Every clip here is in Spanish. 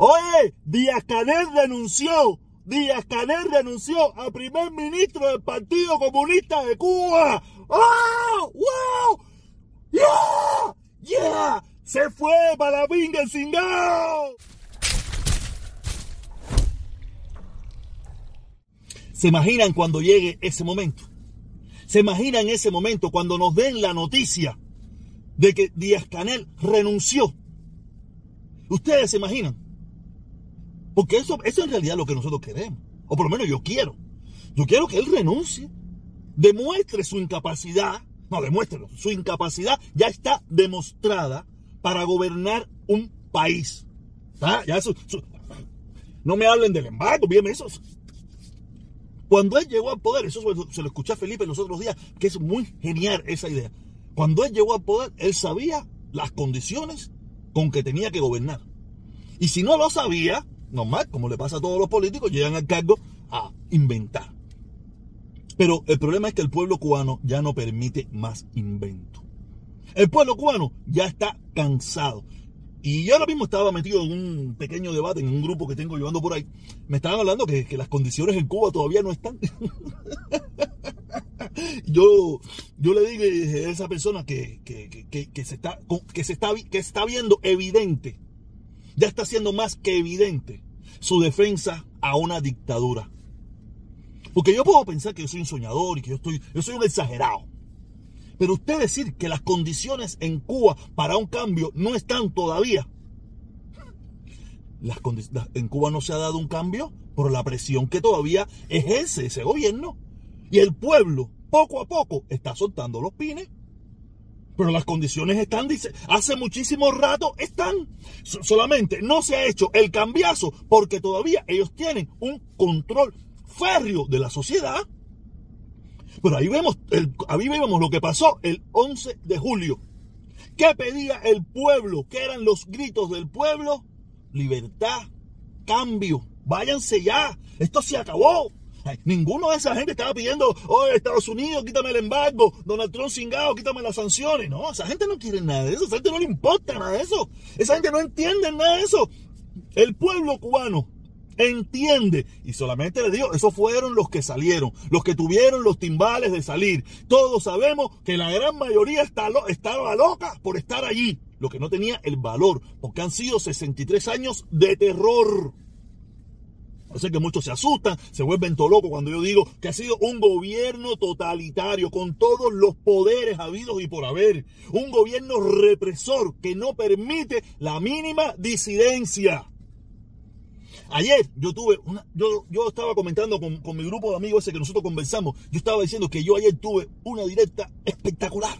Oye, Díaz Canel renunció. Díaz Canel renunció a primer ministro del Partido Comunista de Cuba. ¡Oh! ¡Wow! ¡Yeah! ¡Yeah! ¡Se fue para la pinga el! ¿Se imaginan cuando llegue ese momento? ¿Se imaginan ese momento cuando nos den la noticia de que Díaz Canel renunció? ¿Ustedes se imaginan? Porque eso, eso en realidad lo que nosotros queremos. O por lo menos yo quiero. Yo quiero que él renuncie. Demuestre su incapacidad. No, demuéstrelo. Su incapacidad ya está demostrada para gobernar un país. Ya eso- no me hablen del embargo, bien eso. Cuando él llegó al poder, eso se lo escuché a Felipe los otros días, que es muy genial esa idea. Cuando él llegó al poder, él sabía las condiciones con que tenía que gobernar. Y si no lo sabía, normal, como le pasa a todos los políticos, llegan al cargo a inventar. Pero el problema es que el pueblo cubano ya no permite más invento. El pueblo cubano ya está cansado. Y yo ahora mismo estaba metido en un pequeño debate en un grupo que tengo llevando por ahí. Me estaban hablando que, que las condiciones en Cuba todavía no están. yo, yo le dije a esa persona que, que, que- se está, que, se está, que está viendo evidente, ya está siendo más que evidente su defensa a una dictadura. Porque yo puedo pensar que yo soy un soñador y que yo, estoy, yo soy un exagerado. Pero usted decir que las condiciones en Cuba para un cambio no están todavía. Las en Cuba no se ha dado un cambio por la presión que todavía ejerce ese gobierno. Y el pueblo, poco a poco, está soltando los pines. Pero las condiciones están, dice, hace muchísimo rato están. So- solamente no se ha hecho el cambiazo porque todavía ellos tienen un control férreo de la sociedad. Pero ahí vemos, ahí vemos lo que pasó el 11 de julio. ¿Qué pedía el pueblo? ¿Qué eran los gritos del pueblo? Libertad, cambio, váyanse ya, esto se acabó. Ninguno de esa gente estaba pidiendo, oh, Estados Unidos, quítame el embargo, Donald Trump cingado, quítame las sanciones. No, esa gente no quiere nada de eso, esa gente no le importa nada de eso, esa gente no entiende nada de eso. El pueblo cubano entiende. Y solamente le digo, esos fueron los que salieron, los que tuvieron los timbales de salir. Todos sabemos que la gran mayoría está lo- estaba loca por estar allí. Lo que no tenía el valor, porque han sido 63 años de terror. Que muchos se asustan, se vuelven todo locos cuando yo digo que ha sido un gobierno totalitario con todos los poderes habidos y por haber. Un gobierno represor que no permite la mínima disidencia. Ayer yo tuve una, yo, yo estaba comentando con, con mi grupo de amigos ese que nosotros conversamos. Yo estaba diciendo que yo ayer tuve una directa espectacular.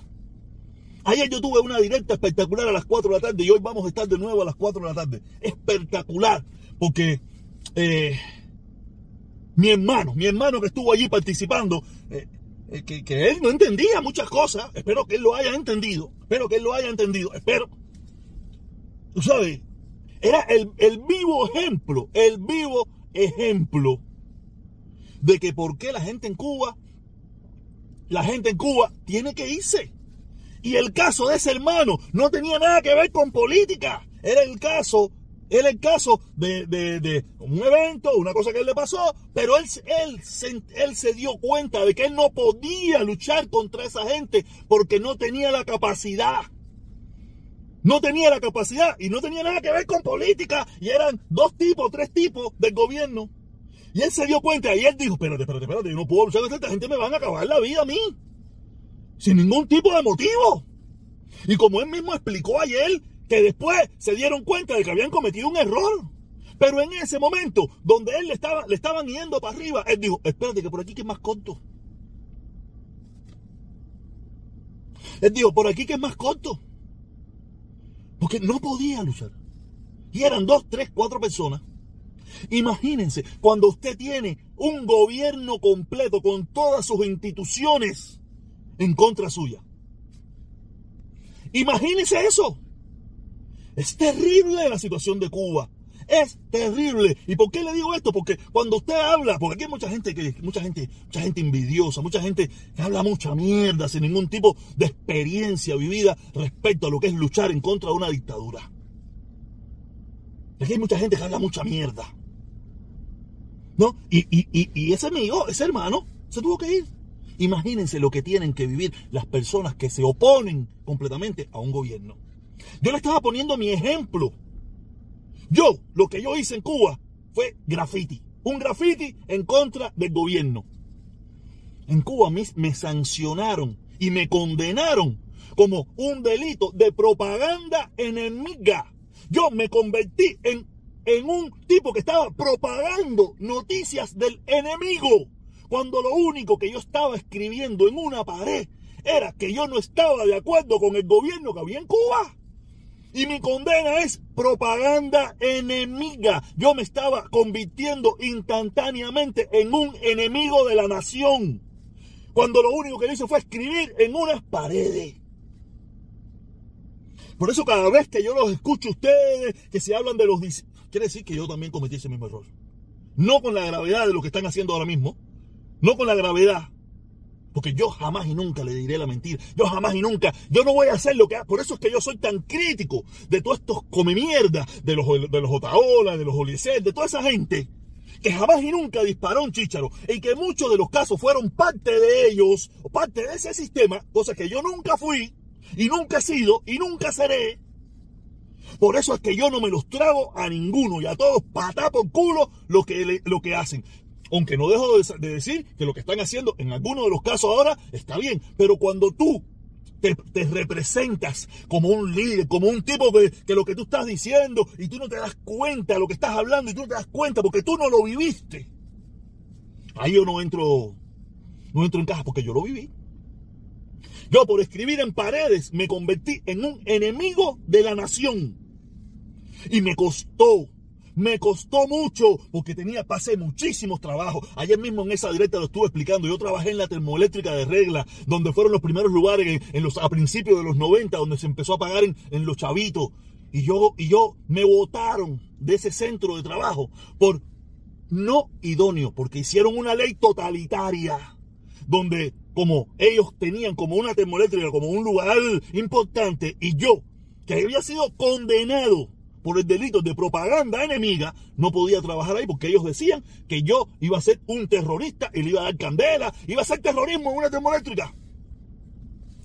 Ayer yo tuve una directa espectacular a las 4 de la tarde y hoy vamos a estar de nuevo a las 4 de la tarde. Espectacular. Porque eh, mi hermano, mi hermano que estuvo allí participando, eh, eh, que, él no entendía muchas cosas. Espero que él lo haya entendido. Espero que él lo haya entendido. Espero. Tú sabes, era el, el vivo ejemplo, el vivo ejemplo de que por qué la gente en Cuba, la gente en Cuba tiene que irse. Y el caso de ese hermano no tenía nada que ver con política. Era el caso, era el caso de, un evento, una cosa que él le pasó, pero él, él, se, él se dio cuenta de que él no podía luchar contra esa gente porque no tenía la capacidad. No tenía la capacidad y no tenía nada que ver con política. Y eran dos tipos, tres tipos del gobierno. Y él se dio cuenta y él dijo, espérate, espérate, espérate, yo no puedo luchar contra esta gente, me van a acabar la vida a mí. Sin ningún tipo de motivo. Y como él mismo explicó ayer, que después se dieron cuenta de que habían cometido un error. Pero en ese momento, donde él le, estaba, le estaban yendo para arriba, él dijo, espérate que por aquí que es más corto. Él dijo, por aquí que es más corto. Porque no podía luchar. Y eran dos, tres, cuatro personas. Imagínense, cuando usted tiene un gobierno completo con todas sus instituciones en contra suya. Imagínense eso. Es terrible la situación de Cuba. Es terrible. ¿Y por qué le digo esto? Porque cuando usted habla, porque aquí hay mucha gente que, mucha gente, mucha gente envidiosa, mucha gente que habla mucha mierda sin ningún tipo de experiencia vivida respecto a lo que es luchar en contra de una dictadura. Que hay mucha gente que habla mucha mierda. ¿No? Y, y ese amigo, ese hermano, se tuvo que ir. Imagínense lo que tienen que vivir las personas que se oponen completamente a un gobierno. Yo le estaba poniendo mi ejemplo. Yo, lo que yo hice en Cuba fue graffiti. Un graffiti en contra del gobierno. En Cuba me sancionaron y me condenaron como un delito de propaganda enemiga. Yo me convertí en, en un tipo que estaba propagando noticias del enemigo cuando lo único que yo estaba escribiendo en una pared era que yo no estaba de acuerdo con el gobierno que había en Cuba. Y mi condena es propaganda enemiga. Yo me estaba convirtiendo instantáneamente en un enemigo de la nación. Cuando lo único que hice fue escribir en unas paredes. Por eso cada vez que yo los escucho ustedes, que se hablan de los... Quiere decir que yo también cometí ese mismo error. No con la gravedad de lo que están haciendo ahora mismo, no con la gravedad. Porque yo jamás y nunca le diré la mentira. Yo jamás y nunca. Yo no voy a hacer lo que. Por eso es que yo soy tan crítico de todos estos come mierda, de los, de los Otaola, de los Olieser, de toda esa gente que jamás y nunca disparó un chícharo y que muchos de los casos fueron parte de ellos, parte de ese sistema, cosa que yo nunca fui y nunca he sido y nunca seré. Por eso es que yo no me los trago a ninguno y a todos patá por culo lo que, lo que hacen. Aunque no dejo de, decir que lo que están haciendo en algunos de los casos ahora está bien, pero cuando tú te, representas como un líder, como un tipo que, que, lo que tú estás diciendo y tú no te das cuenta de lo que estás hablando y tú no te das cuenta porque tú no lo viviste. Ahí yo no entro, no entro en caja porque yo lo viví. Yo por escribir en paredes me convertí en un enemigo de la nación. Y me costó me costó mucho porque tenía, pasé muchísimos trabajos. Ayer mismo en esa directa lo estuve explicando. Yo trabajé en la termoeléctrica de regla, donde fueron los primeros lugares en, los, a principios de los 90, donde se empezó a pagar en, los chavitos. Y yo, y yo me votaron de ese centro de trabajo por no idóneo, porque hicieron una ley totalitaria, donde como ellos tenían como una termoeléctrica, como un lugar importante, y yo, que había sido condenado por el delito de propaganda enemiga, no podía trabajar ahí porque ellos decían que yo iba a ser un terrorista y le iba a dar candela, iba a hacer terrorismo en una termoeléctrica.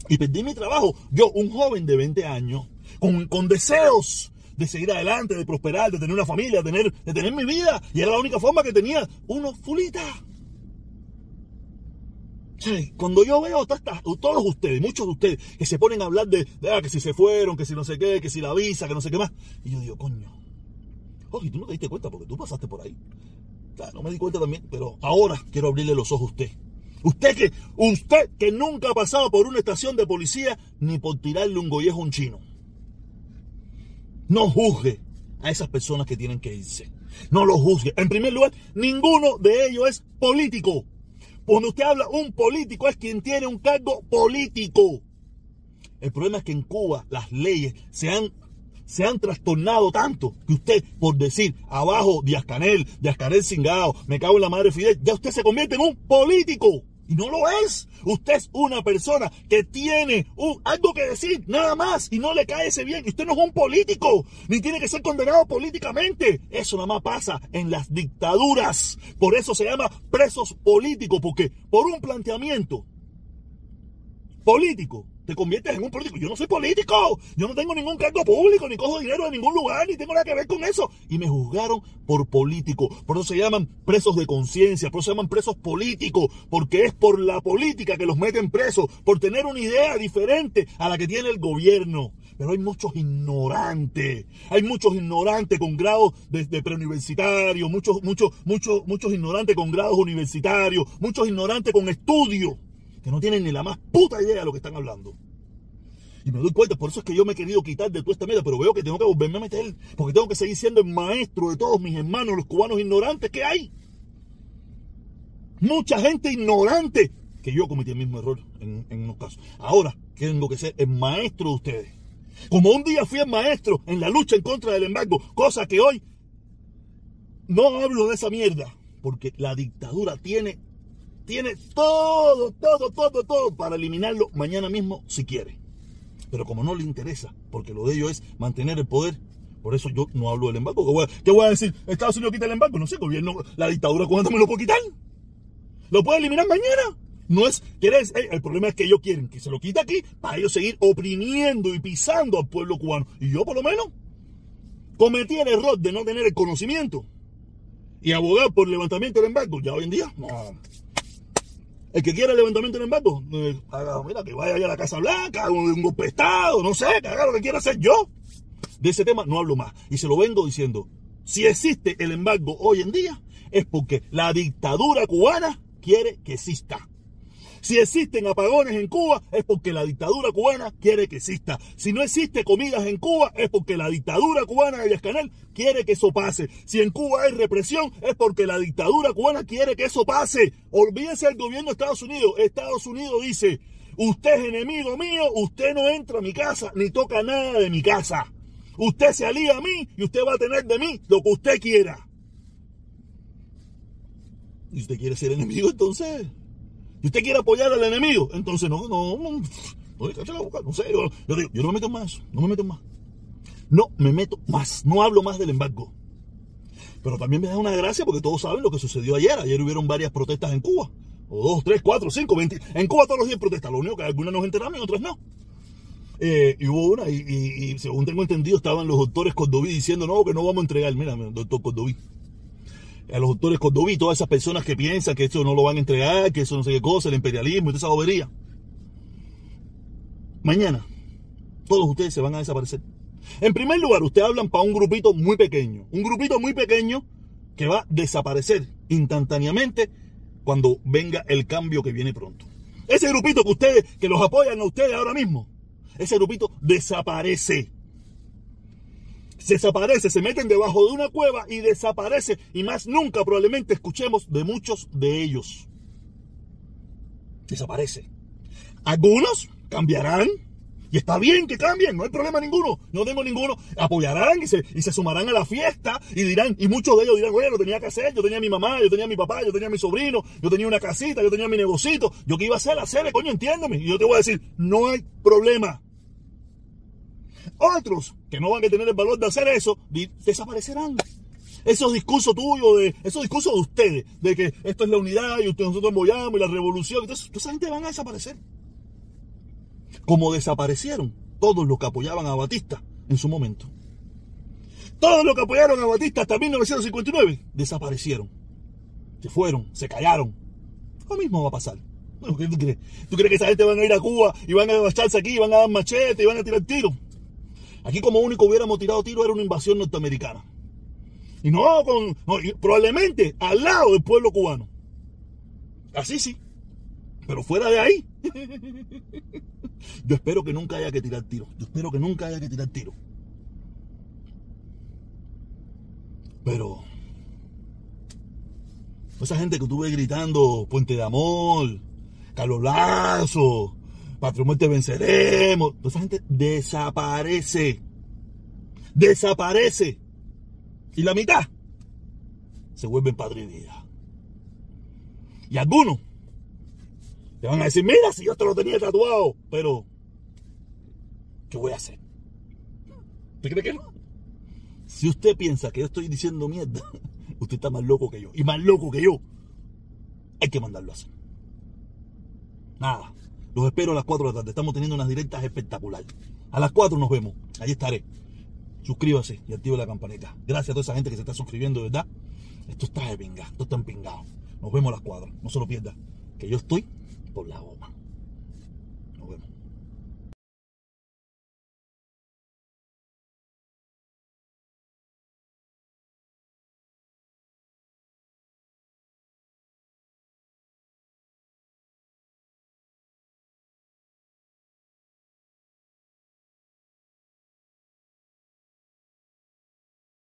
Y perdí mi trabajo. Yo, un joven de 20 años, con, deseos de seguir adelante, de prosperar, de tener una familia, de tener, de tener mi vida. Y era la única forma que tenía unos Cuando yo veo todos ustedes, muchos de ustedes, que se ponen a hablar de, que si se fueron, que si no sé qué, que si la visa, que no sé qué más, y yo digo, coño, oye, tú no te diste cuenta porque tú pasaste por ahí. no me di cuenta también, pero ahora quiero abrirle los ojos a usted. Usted que, usted que nunca ha pasado por una estación de policía ni por tirarle un gollejo a un chino. No juzgue a esas personas que tienen que irse. No los juzgue. En primer lugar, ninguno de ellos es político. Cuando usted habla, un político es quien tiene un cargo político. El problema es que en Cuba las leyes se han, se han trastornado tanto que usted, por decir abajo Díaz Canel, Díaz Canel Cingado, me cago en la madre Fidel, ya usted se convierte en un político. Y no lo es. Usted es una persona que tiene algo que decir, nada más, y no le cae ese bien. Usted no es un político, ni tiene que ser condenado políticamente. Eso nada más pasa en las dictaduras. Por eso se llama presos políticos, porque por un planteamiento político te conviertes en un político. Yo no soy político, yo no tengo ningún cargo público, ni cojo dinero de ningún lugar, ni tengo nada que ver con eso. Y me juzgaron por político. Por eso se llaman presos de conciencia, por eso se llaman presos políticos, porque es por la política que los meten presos, por tener una idea diferente a la que tiene el gobierno. Pero hay muchos ignorantes, hay muchos ignorantes con grados de, de preuniversitarios, muchos, muchos, muchos, muchos ignorantes con grados universitarios, muchos ignorantes con estudios que no tienen ni la más puta idea de lo que están hablando. Y me doy cuenta, por eso es que yo me he querido quitar de toda esta mierda, pero veo que tengo que volverme a meter, porque tengo que seguir siendo el maestro de todos mis hermanos, los cubanos ignorantes que hay. Mucha gente ignorante, que yo cometí el mismo error en, en unos casos. Ahora tengo que ser el maestro de ustedes. Como un día fui el maestro en la lucha en contra del embargo, cosa que hoy no hablo de esa mierda, porque la dictadura tiene tiene todo, todo, todo, todo para eliminarlo mañana mismo si quiere. Pero como no le interesa, porque lo de ellos es mantener el poder, Por eso yo no hablo del embargo. ¿Qué voy, a, decir? Estados Unidos quita el embargo. No sé, gobierno, la dictadura cubana me lo puede quitar. Lo puede eliminar mañana. No es, ¿quieres? el problema es que ellos quieren que se lo quite aquí para ellos seguir oprimiendo y pisando al pueblo cubano. Y yo por lo menos cometí el error de no tener el conocimiento y abogar por el levantamiento del embargo. Ya hoy en día, no. El que quiera el levantamiento del embargo, eh, mira, que vaya a la Casa Blanca, un, golpe de Estado, no sé, que haga lo que quiera hacer yo. De ese tema no hablo más. Y se lo vengo diciendo. Si existe el embargo hoy en día, es porque la dictadura cubana quiere que exista. Si existen apagones en Cuba es porque la dictadura cubana quiere que exista. Si no existe comidas en Cuba es porque la dictadura cubana de Canel quiere que eso pase. Si en Cuba hay represión es porque la dictadura cubana quiere que eso pase. Olvídese del gobierno de Estados Unidos. Estados Unidos dice, usted es enemigo mío, usted no entra a mi casa ni toca nada de mi casa. Usted se alía a mí y usted va a tener de mí lo que usted quiera. ¿Y usted quiere ser enemigo entonces? Y usted quiere apoyar al enemigo, entonces no, no, no, no, sé, yo, yo, digo, yo no me meto más, no me meto más. No me meto más, no hablo más del embargo. Pero también me da una gracia porque todos saben lo que sucedió ayer. Ayer hubieron varias protestas en Cuba. O dos, tres, cuatro, cinco, veinte. En Cuba todos los días protestas. Lo único que algunas nos enteramos y otras no. Eh, y hubo una, y, según tengo entendido, estaban los doctores Cordoví diciendo, no, que no vamos a entregar. Mira, doctor Cordoví a los doctores Cordoví, todas esas personas que piensan que esto no lo van a entregar, que eso no sé qué cosa, el imperialismo y toda esa bobería. Mañana, todos ustedes se van a desaparecer. En primer lugar, ustedes hablan para un grupito muy pequeño, un grupito muy pequeño que va a desaparecer instantáneamente cuando venga el cambio que viene pronto. Ese grupito que ustedes, que los apoyan a ustedes ahora mismo, ese grupito desaparece desaparece, se meten debajo de una cueva y desaparece y más nunca probablemente escuchemos de muchos de ellos. Desaparece. Algunos cambiarán y está bien que cambien, no hay problema ninguno, no tengo ninguno. Apoyarán y se, y se sumarán a la fiesta y dirán, y muchos de ellos dirán, bueno, lo tenía que hacer, yo tenía mi mamá, yo tenía mi papá, yo tenía mi sobrino, yo tenía una casita, yo tenía mi negocito, yo qué iba a hacer, hacer, coño, entiéndeme. Y yo te voy a decir, no hay problema. Otros que no van a tener el valor de hacer eso, desaparecerán. Esos discursos tuyos, esos discursos de ustedes, de que esto es la unidad y nosotros apoyamos y la revolución, toda esa gente van a desaparecer. Como desaparecieron todos los que apoyaban a Batista en su momento. Todos los que apoyaron a Batista hasta 1959 desaparecieron. Se fueron, se callaron. Lo mismo va a pasar. ¿Qué tú crees? ¿Tú crees que esa gente van a ir a Cuba y van a agacharse aquí, y van a dar machete y van a tirar tiros? Aquí como único hubiéramos tirado tiro era una invasión norteamericana. Y no, con, probablemente al lado del pueblo cubano. Así sí. Pero fuera de ahí. Yo espero que nunca haya que tirar tiro. Yo espero que nunca haya que tirar tiro. Pero esa gente que tuve gritando Puente de Amor, Carlos Lazo, Patria muerte venceremos. Toda esa gente desaparece. Desaparece. Y la mitad se vuelven padre vida. Y algunos te van a decir, mira, si yo te lo tenía tatuado, pero ¿qué voy a hacer? ¿Usted cree que no? Si usted piensa que yo estoy diciendo mierda, usted está más loco que yo. Y más loco que yo, hay que mandarlo a hacer. Nada. Los espero a las 4 de la tarde. Estamos teniendo unas directas espectaculares. A las 4 nos vemos. Allí estaré. Suscríbase y active la campanita. Gracias a toda esa gente que se está suscribiendo, ¿verdad? Esto está de pinga. Esto está empingado. Nos vemos a las 4. No se lo pierda. Que yo estoy por la goma.